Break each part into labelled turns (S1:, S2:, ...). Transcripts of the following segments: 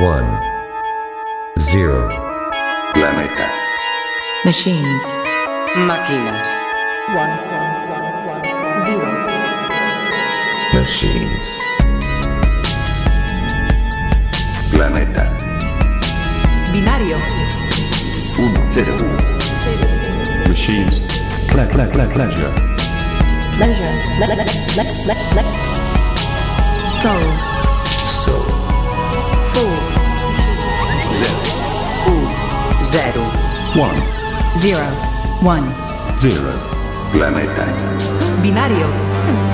S1: One. Zero.
S2: Planeta.
S3: Machines.
S4: Máquinas.
S3: One, one, one, one, zero.
S1: Machines.
S2: Planeta.
S3: Binario.
S2: 1, 0. Machines. Cla, cla, cla, pleasure.
S3: Pleasure. Le, le, le, le, le. Soul.
S2: Soul.
S3: Soul.
S4: Zero.
S2: One.
S3: Zero. One.
S2: Zero. Planeta.
S3: Binario.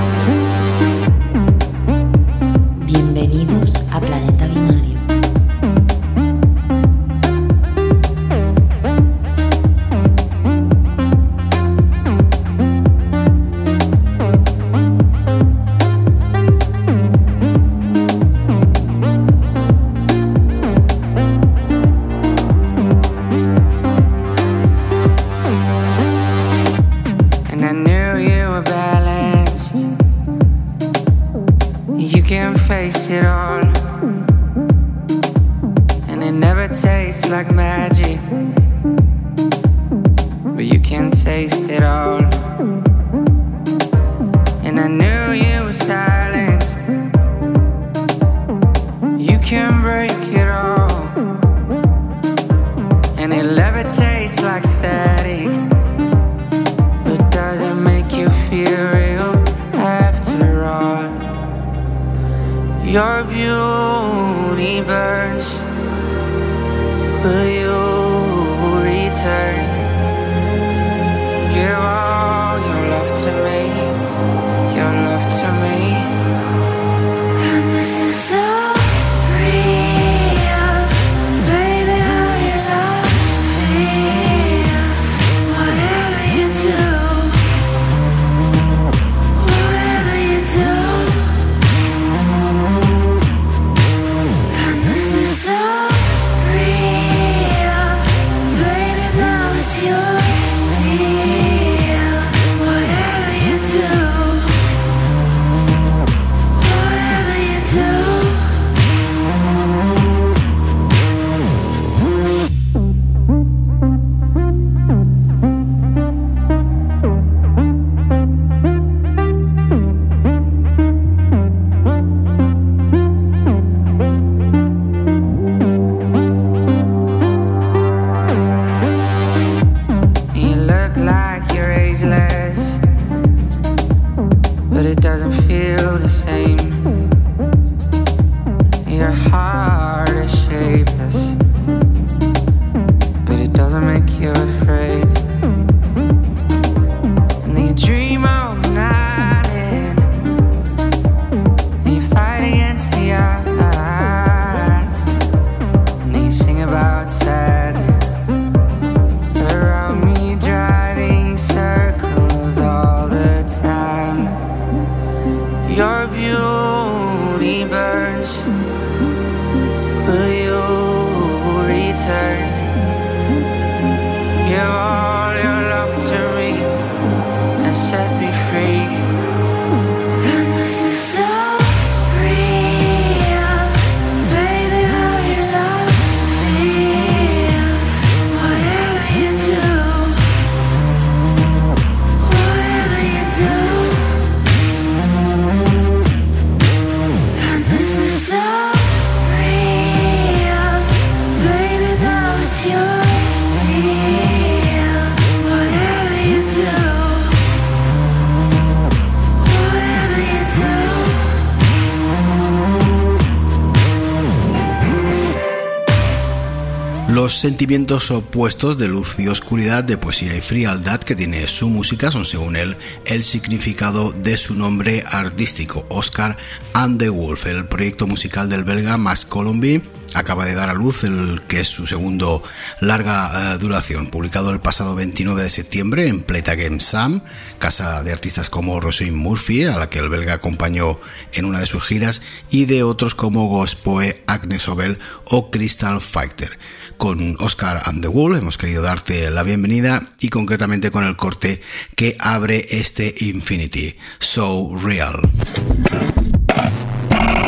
S5: Sentimientos opuestos de luz y oscuridad, de poesía y frialdad que tiene su música son, según él, el significado de su nombre artístico, Oscar and the Wolf, el proyecto musical del belga Max Colombi. Acaba de dar a luz el que es su segundo larga eh, duración, publicado el pasado 29 de septiembre en Pleta Game Sam, casa de artistas como Rosin Murphy, a la que el belga acompañó en una de sus giras, y de otros como Gospoe, Agnes Obel o Crystal Fighter con Oscar and the Wolf. Hemos querido darte la bienvenida y concretamente con el corte que abre este Infinity, So Real.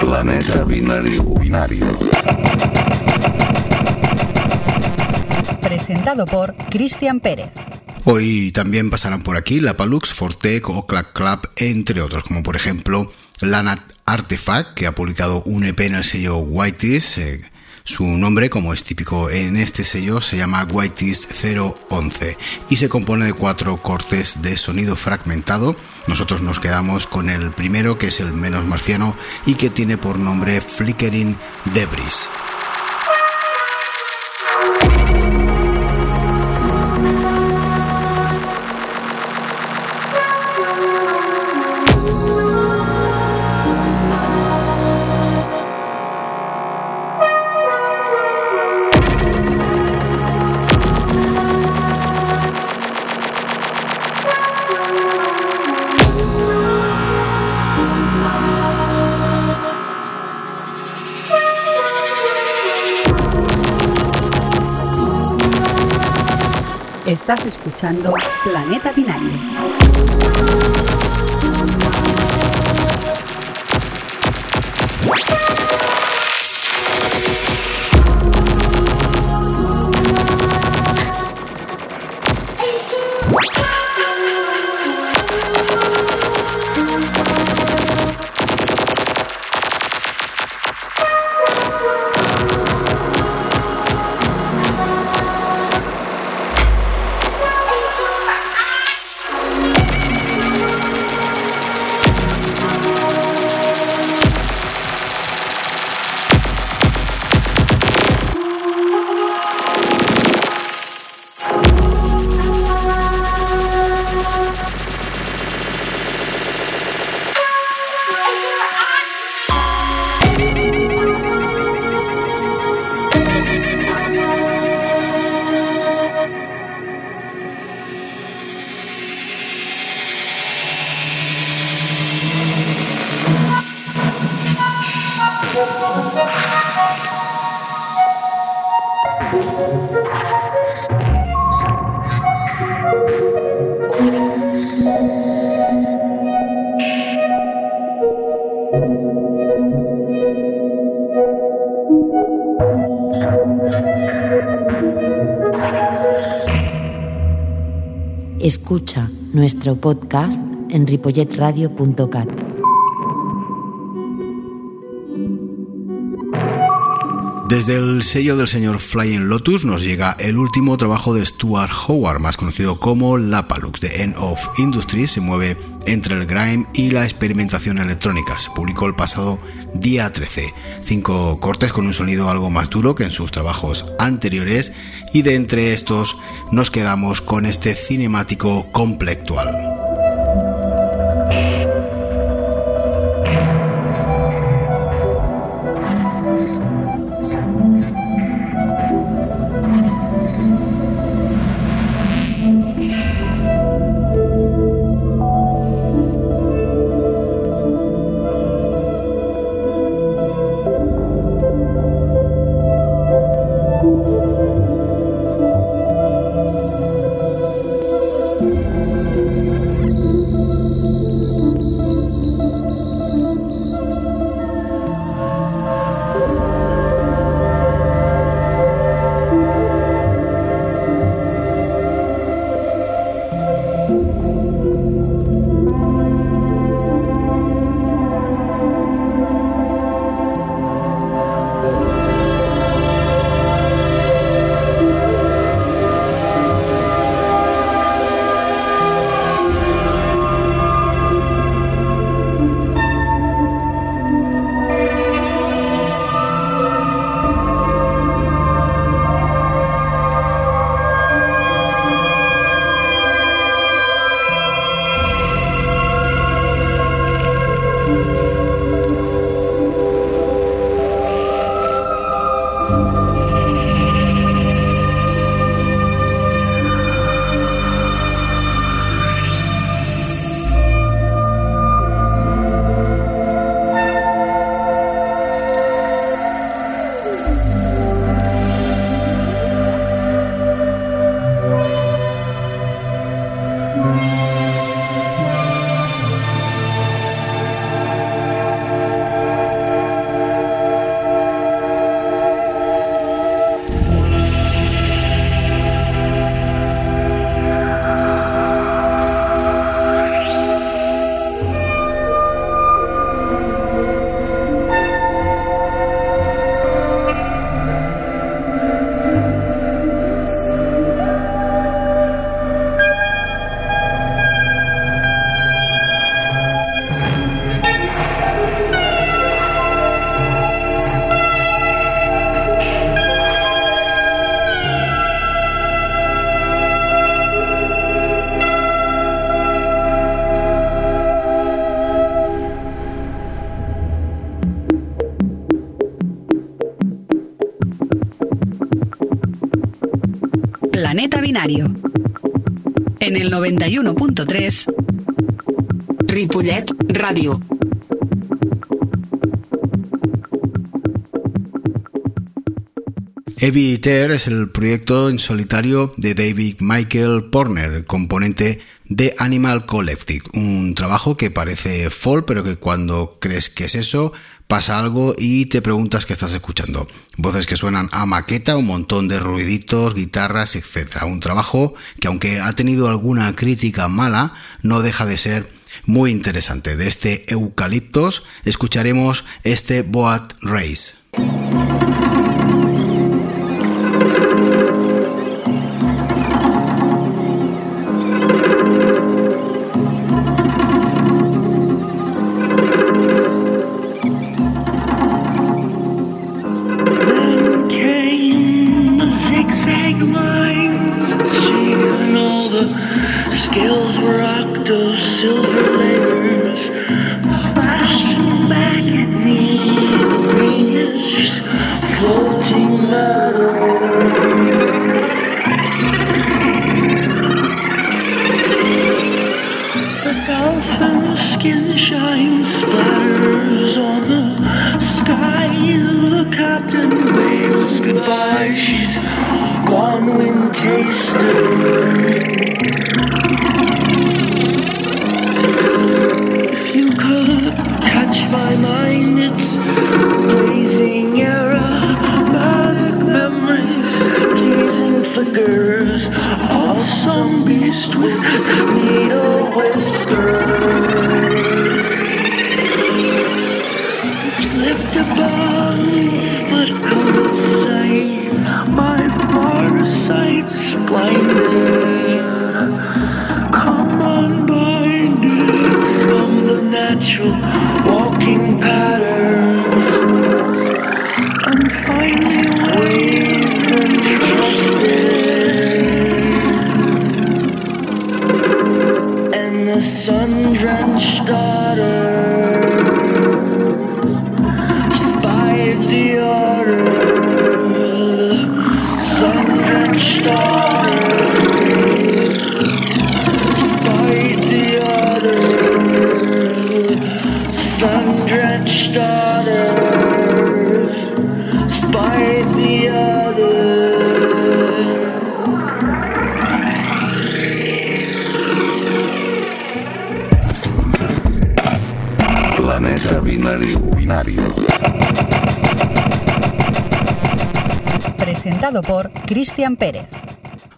S2: Planeta binario. Binario.
S3: Presentado por Cristian Pérez.
S5: Hoy también pasarán por aquí la Palux, Fortec o Clack Club, entre otros, como por ejemplo Lana Artifact, que ha publicado un EP en el sello Whiteys. Eh, su nombre, como es típico en este sello, se llama Whiteys 011 y se compone de cuatro cortes de sonido fragmentado. Nosotros nos quedamos con el primero, que es el menos marciano y que tiene por nombre Flickering Debris.
S3: Estás escuchando Planeta Binario.
S6: Nuestro podcast en ripolletradio.cat.
S5: Desde el sello del señor Flying Lotus nos llega el último trabajo de Stuart Howard, más conocido como Lapalux. The End of Industry se mueve entre el grime y la experimentación electrónica. Se publicó el pasado día 13. Cinco cortes con un sonido algo más duro que en sus trabajos anteriores y de entre estos nos quedamos con este cinemático complectual.
S7: 91.3
S4: Ripollet Ràdio.
S8: Heavy Eater es el proyecto en solitario de David Michael Porner, componente de Animal Collective, un trabajo que parece folk, pero que cuando crees que es eso, pasa algo y te preguntas qué estás escuchando. Voces que suenan a maqueta, un montón de ruiditos, guitarras, etc. Un trabajo que aunque ha tenido alguna crítica mala, no deja de ser muy interesante. De este Eucaliptos escucharemos este Boat Race.
S7: Cristian Pérez.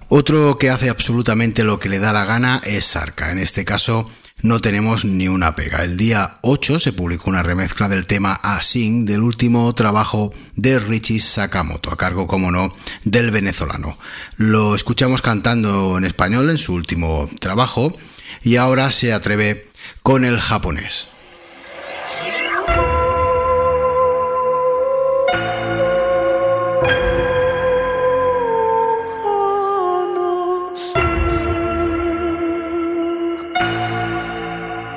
S8: Otro que hace absolutamente lo que le da la gana es Sarka. En este caso no tenemos ni una pega. El día 8 se publicó una remezcla del tema Asing del último trabajo de Richie Sakamoto, a cargo, como no, del venezolano. Lo escuchamos cantando en español en su último trabajo y ahora se atreve con el japonés.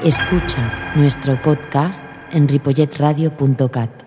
S6: Escucha nuestro podcast en ripolletradio.cat.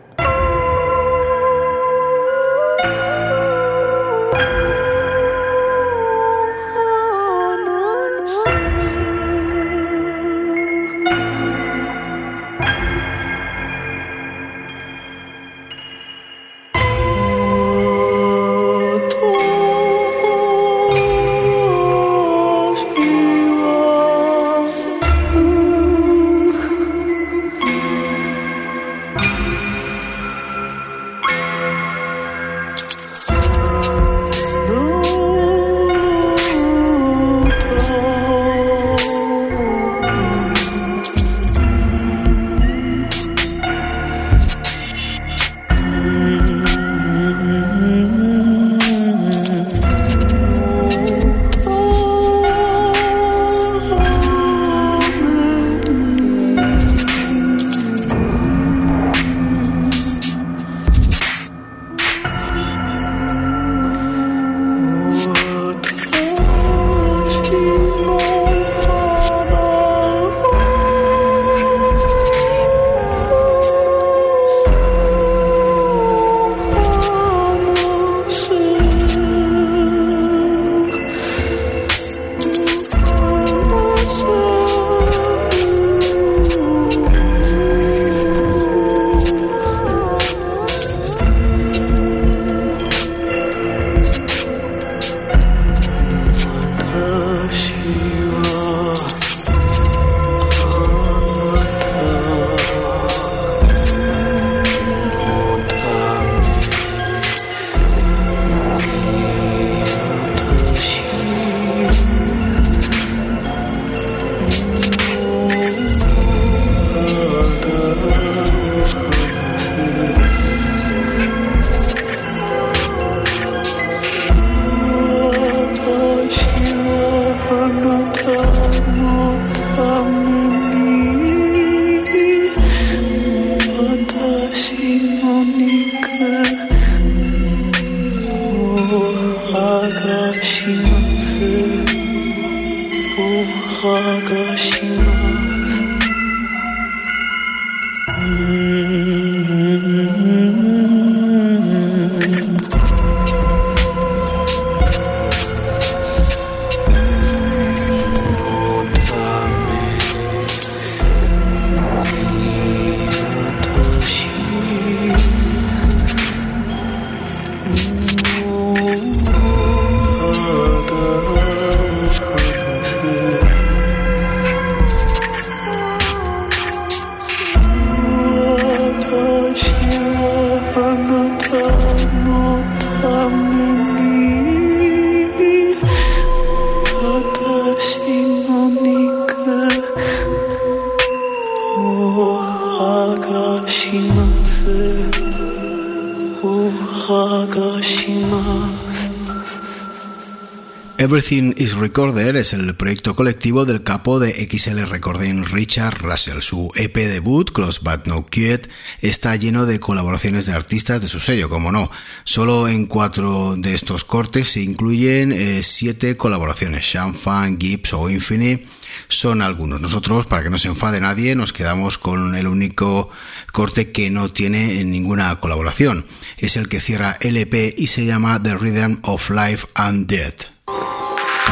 S5: Everything is Recorder es el proyecto colectivo del capo de XL Recording Richard Russell. Su EP debut, Close But No Cute, está lleno de colaboraciones de artistas de su sello, como no. Solo en cuatro de estos cortes se incluyen eh, siete colaboraciones. Fan, Gibbs o Infinite son algunos. Nosotros, para que no se enfade nadie, nos quedamos con el único corte que no tiene ninguna colaboración. Es el que cierra el EP y se llama The Rhythm of Life and Death.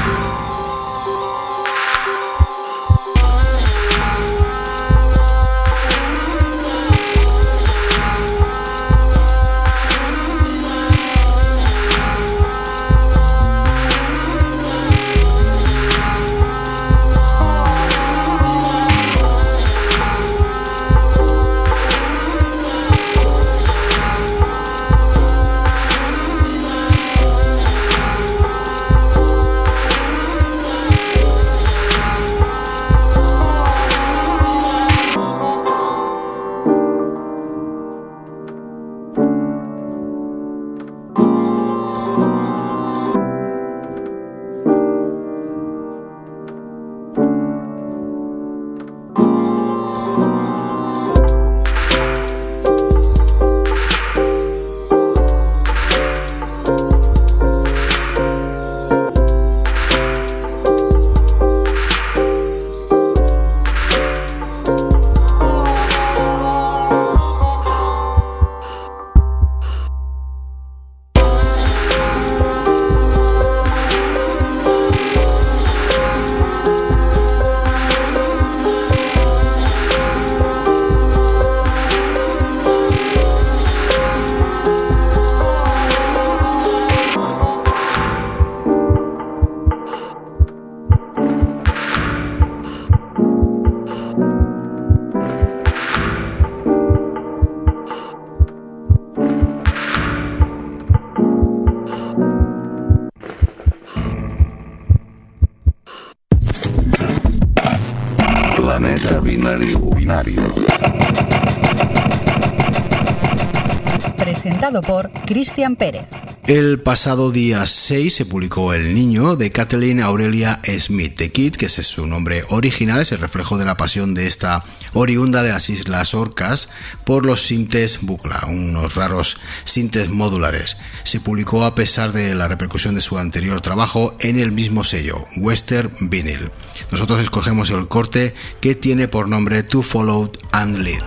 S3: you por Cristian Pérez.
S5: El pasado día 6 se publicó El Niño de Kathleen Aurelia Smith. The Kid, que es su nombre original, es el reflejo de la pasión de esta oriunda de las Islas Orcas por los sintes bucla, unos raros sintes modulares. Se publicó a pesar de la repercusión de su anterior trabajo en el mismo sello, Western Vinyl. Nosotros escogemos el corte que tiene por nombre To Follow and Lead.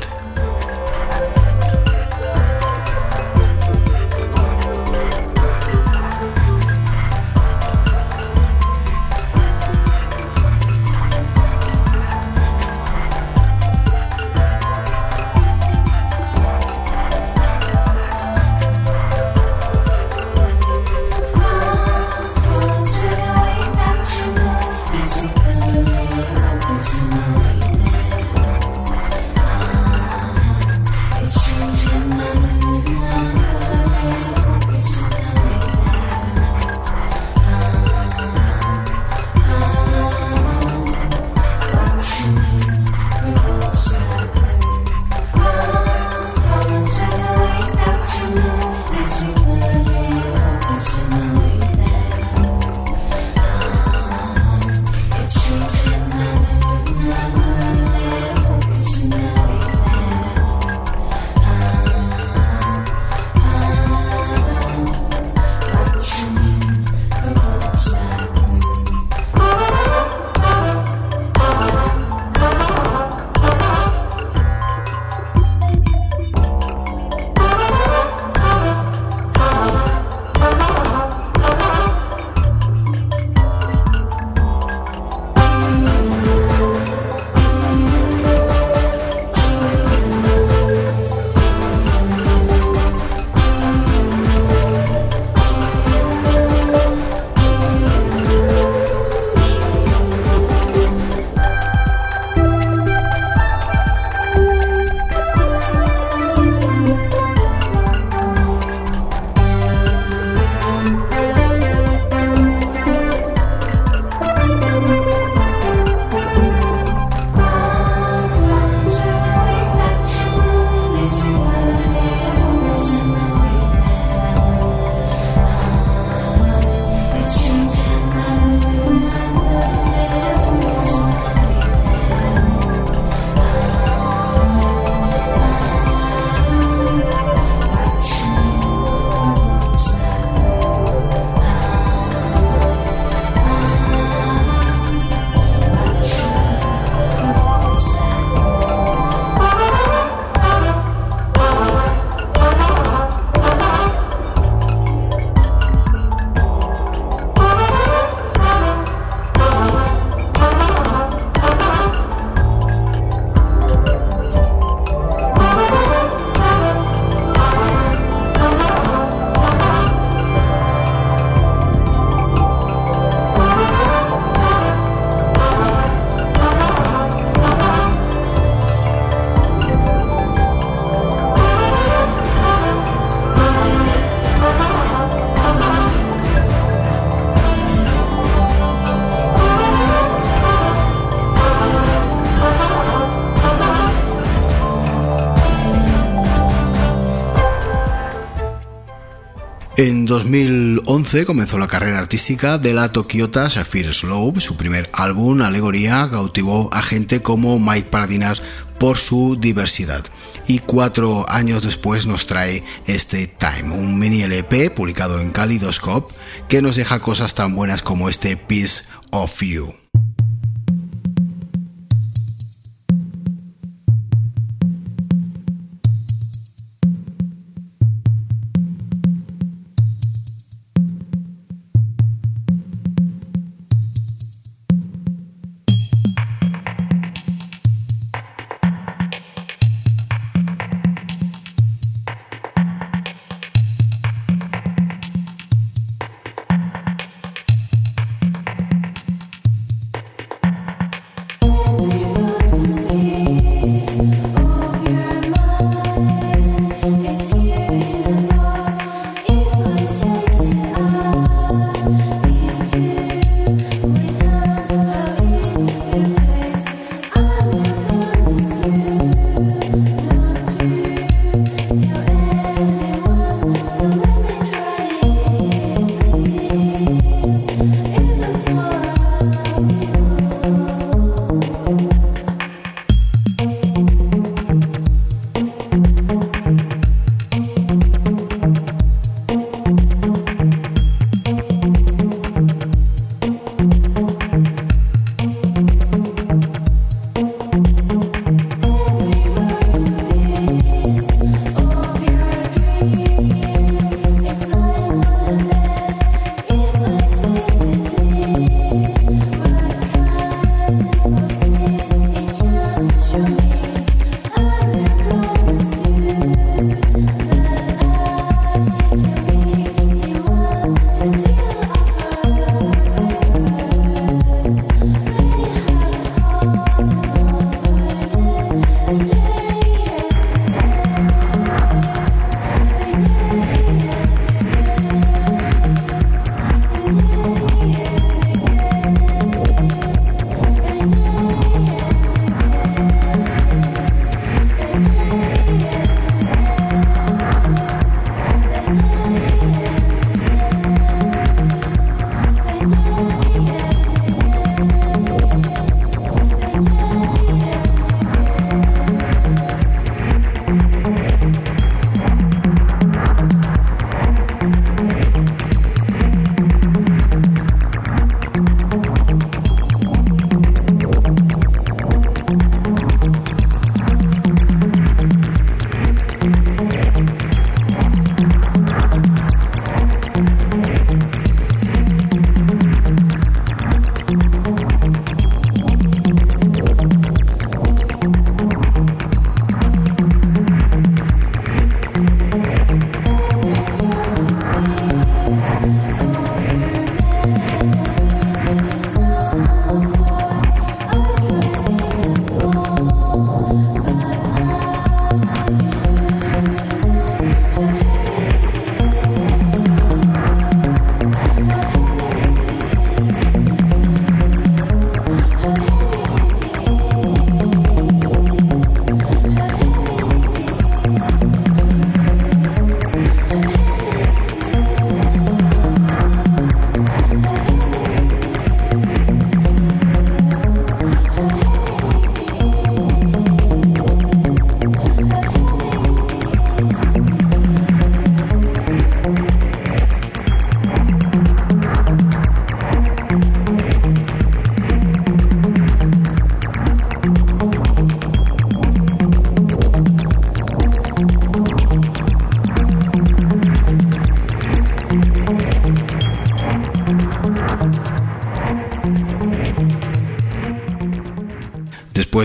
S5: 2011 comenzó la carrera artística de la Tokiota Sapphire Slope. Su primer álbum, Alegoría, cautivó a gente como Mike Paradinas por su diversidad. Y cuatro años después nos trae este Time, un mini LP publicado en Kaleidoscope que nos deja cosas tan buenas como este Piece of You.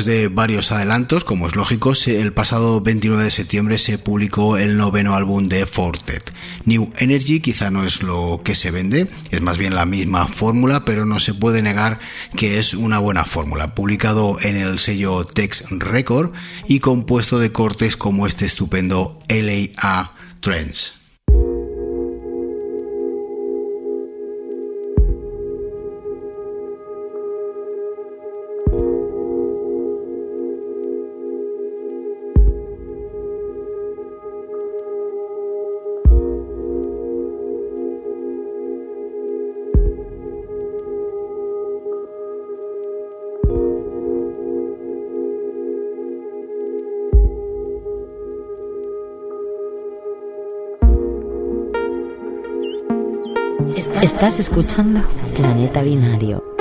S5: De varios adelantos, como es lógico, el pasado 29 de septiembre se publicó el noveno álbum de Fortet. New Energy quizá no es lo que se vende, es más bien la misma fórmula, pero no se puede negar que es una buena fórmula. Publicado en el sello Tex Record y compuesto de cortes como este estupendo LA Trends.
S6: Estás escuchando Planeta Binario.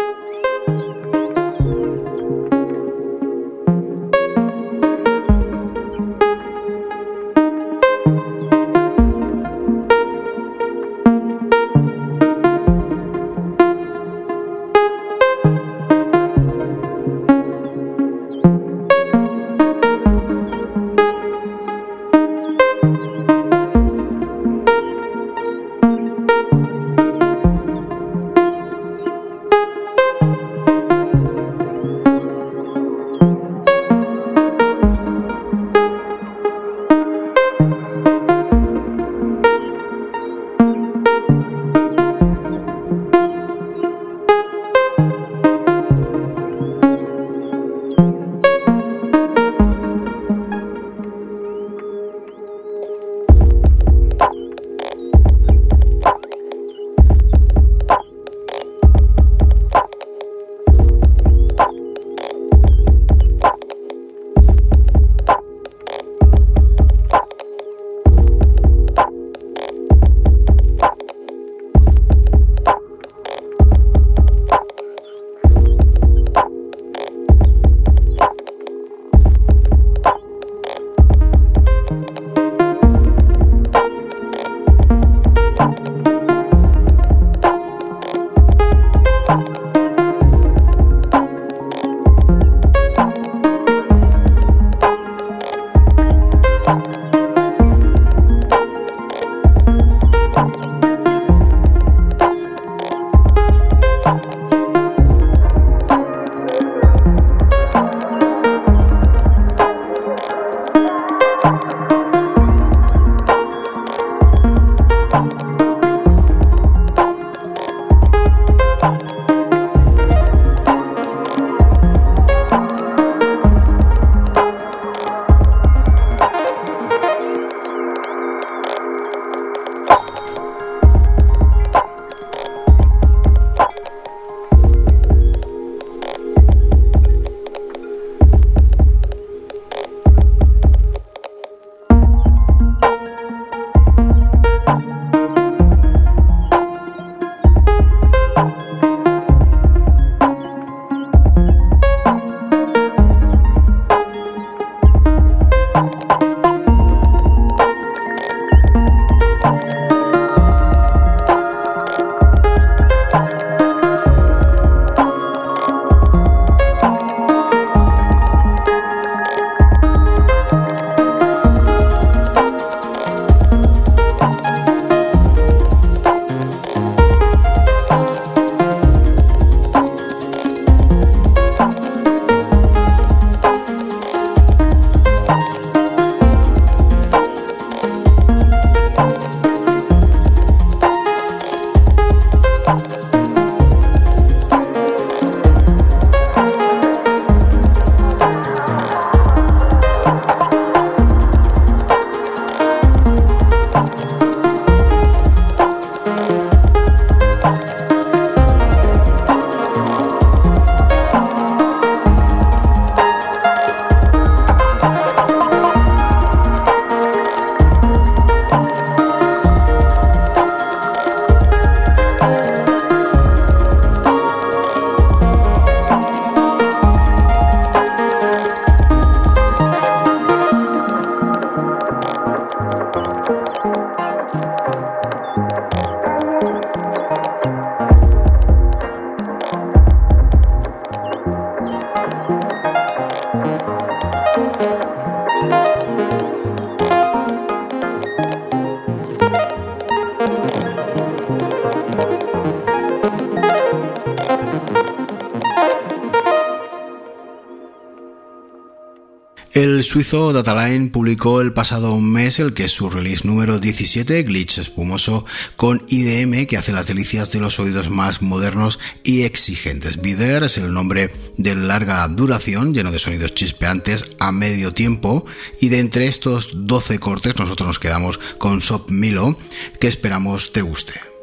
S5: Suizo Dataline publicó el pasado mes el que es su release número 17, Glitch Espumoso, con IDM que hace las delicias de los oídos más modernos y exigentes. Bider es el nombre de larga duración, lleno de sonidos chispeantes a medio tiempo, y de entre estos 12 cortes nosotros nos quedamos con Sop Milo, que esperamos te guste.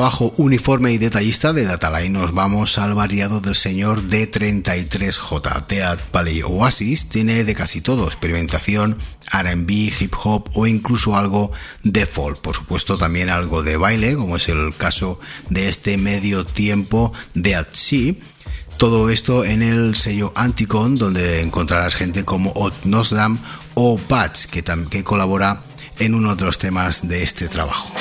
S5: Trabajo uniforme y detallista de Dataline nos vamos al variado del señor D33J. Dead Valley Oasis tiene de casi todo, experimentación, RB, hip hop o incluso algo de folk. Por supuesto también algo de baile, como es el caso de este medio tiempo de At Sea. Todo esto en el sello Anticon, donde encontrarás gente como Ot Nosdam o Bats, que, que colabora en uno de los temas de este trabajo.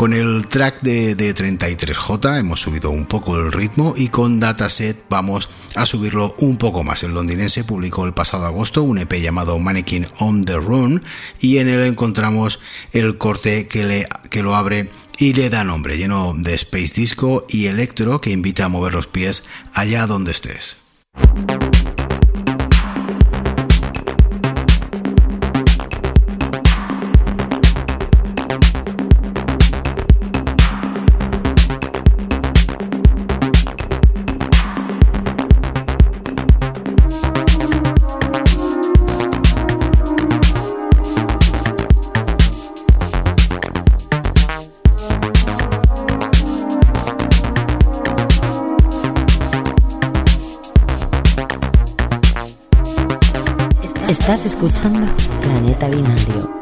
S5: Con el track de, 33J hemos subido un poco el ritmo y con Dataset vamos a subirlo un poco más. El londinense publicó el pasado agosto un EP llamado Mannequin on the Run y en él encontramos el corte que, le, que lo abre y le da nombre, lleno de space disco y electro que invita a mover los pies allá donde estés.
S6: Estás escuchando Planeta Binario.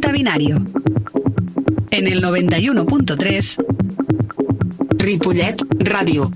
S7: Binario. En el 91.3
S4: Ripollet Ràdio.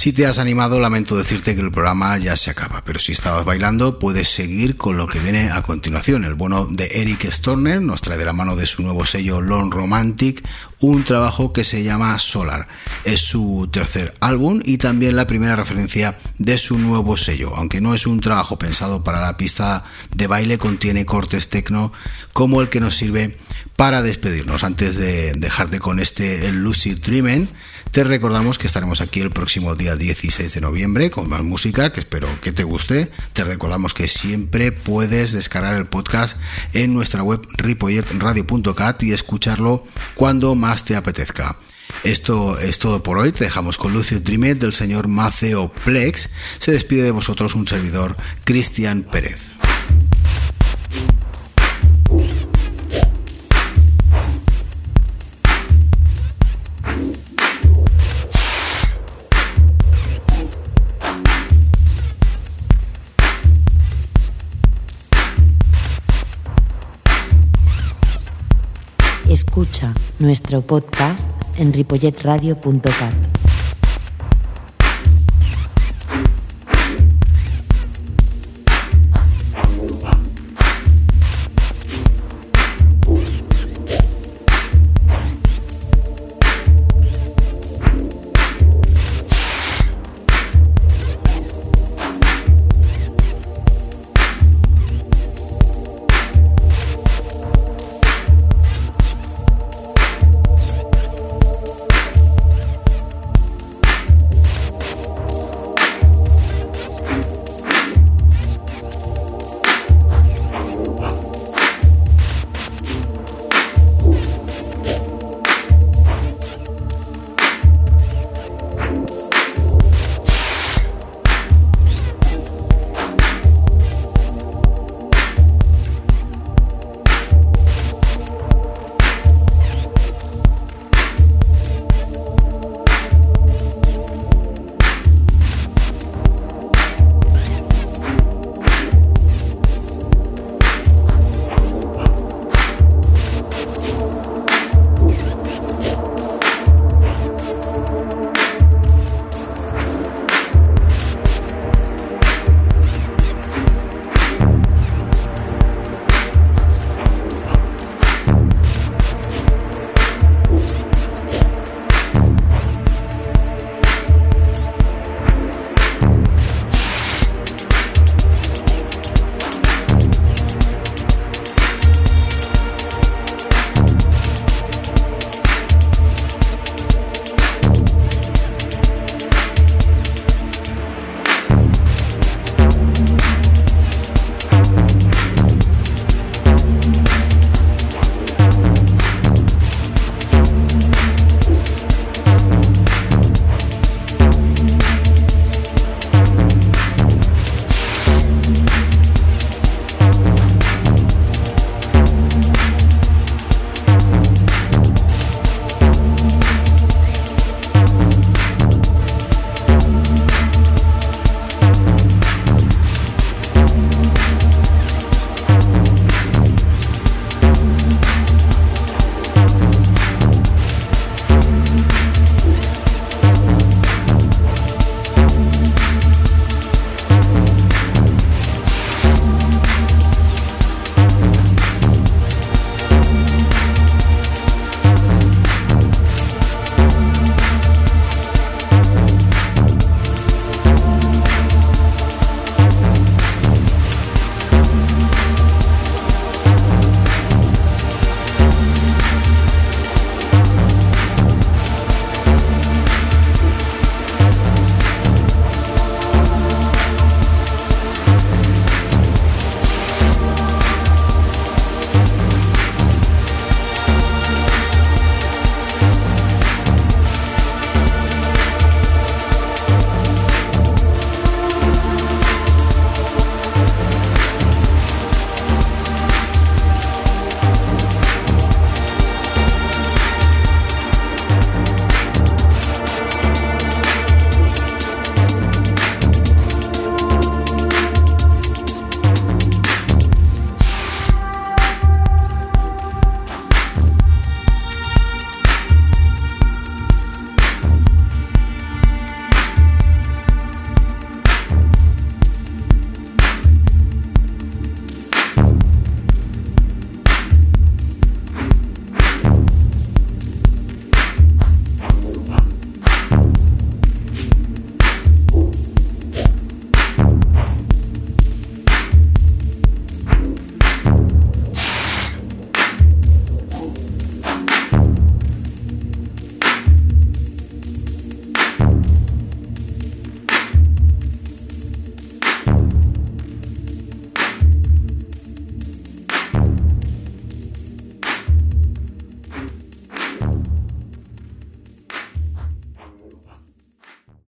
S5: Si te has animado, lamento decirte que el programa ya se acaba, pero si estabas bailando, puedes seguir con lo que viene a continuación. El bueno de Eric Storner nos trae de la mano de su nuevo sello Lone Romantic un trabajo que se llama Solar. Es su tercer álbum y también la primera referencia de su nuevo sello. Aunque no es un trabajo pensado para la pista de baile, contiene cortes tecno como el que nos sirve para despedirnos. Antes de dejarte con este Lucid Dreaming, te recordamos que estaremos aquí el próximo día 16 de noviembre con más música, que espero que te guste. Te recordamos que siempre puedes descargar el podcast en nuestra web ripolletradio.cat y escucharlo cuando más te apetezca. Esto es todo por hoy. Te dejamos con Lucid Dreamer del señor Maceo Plex. Se despide de vosotros un servidor, Cristian Pérez.
S6: Nuestro podcast en ripolletradio.cat.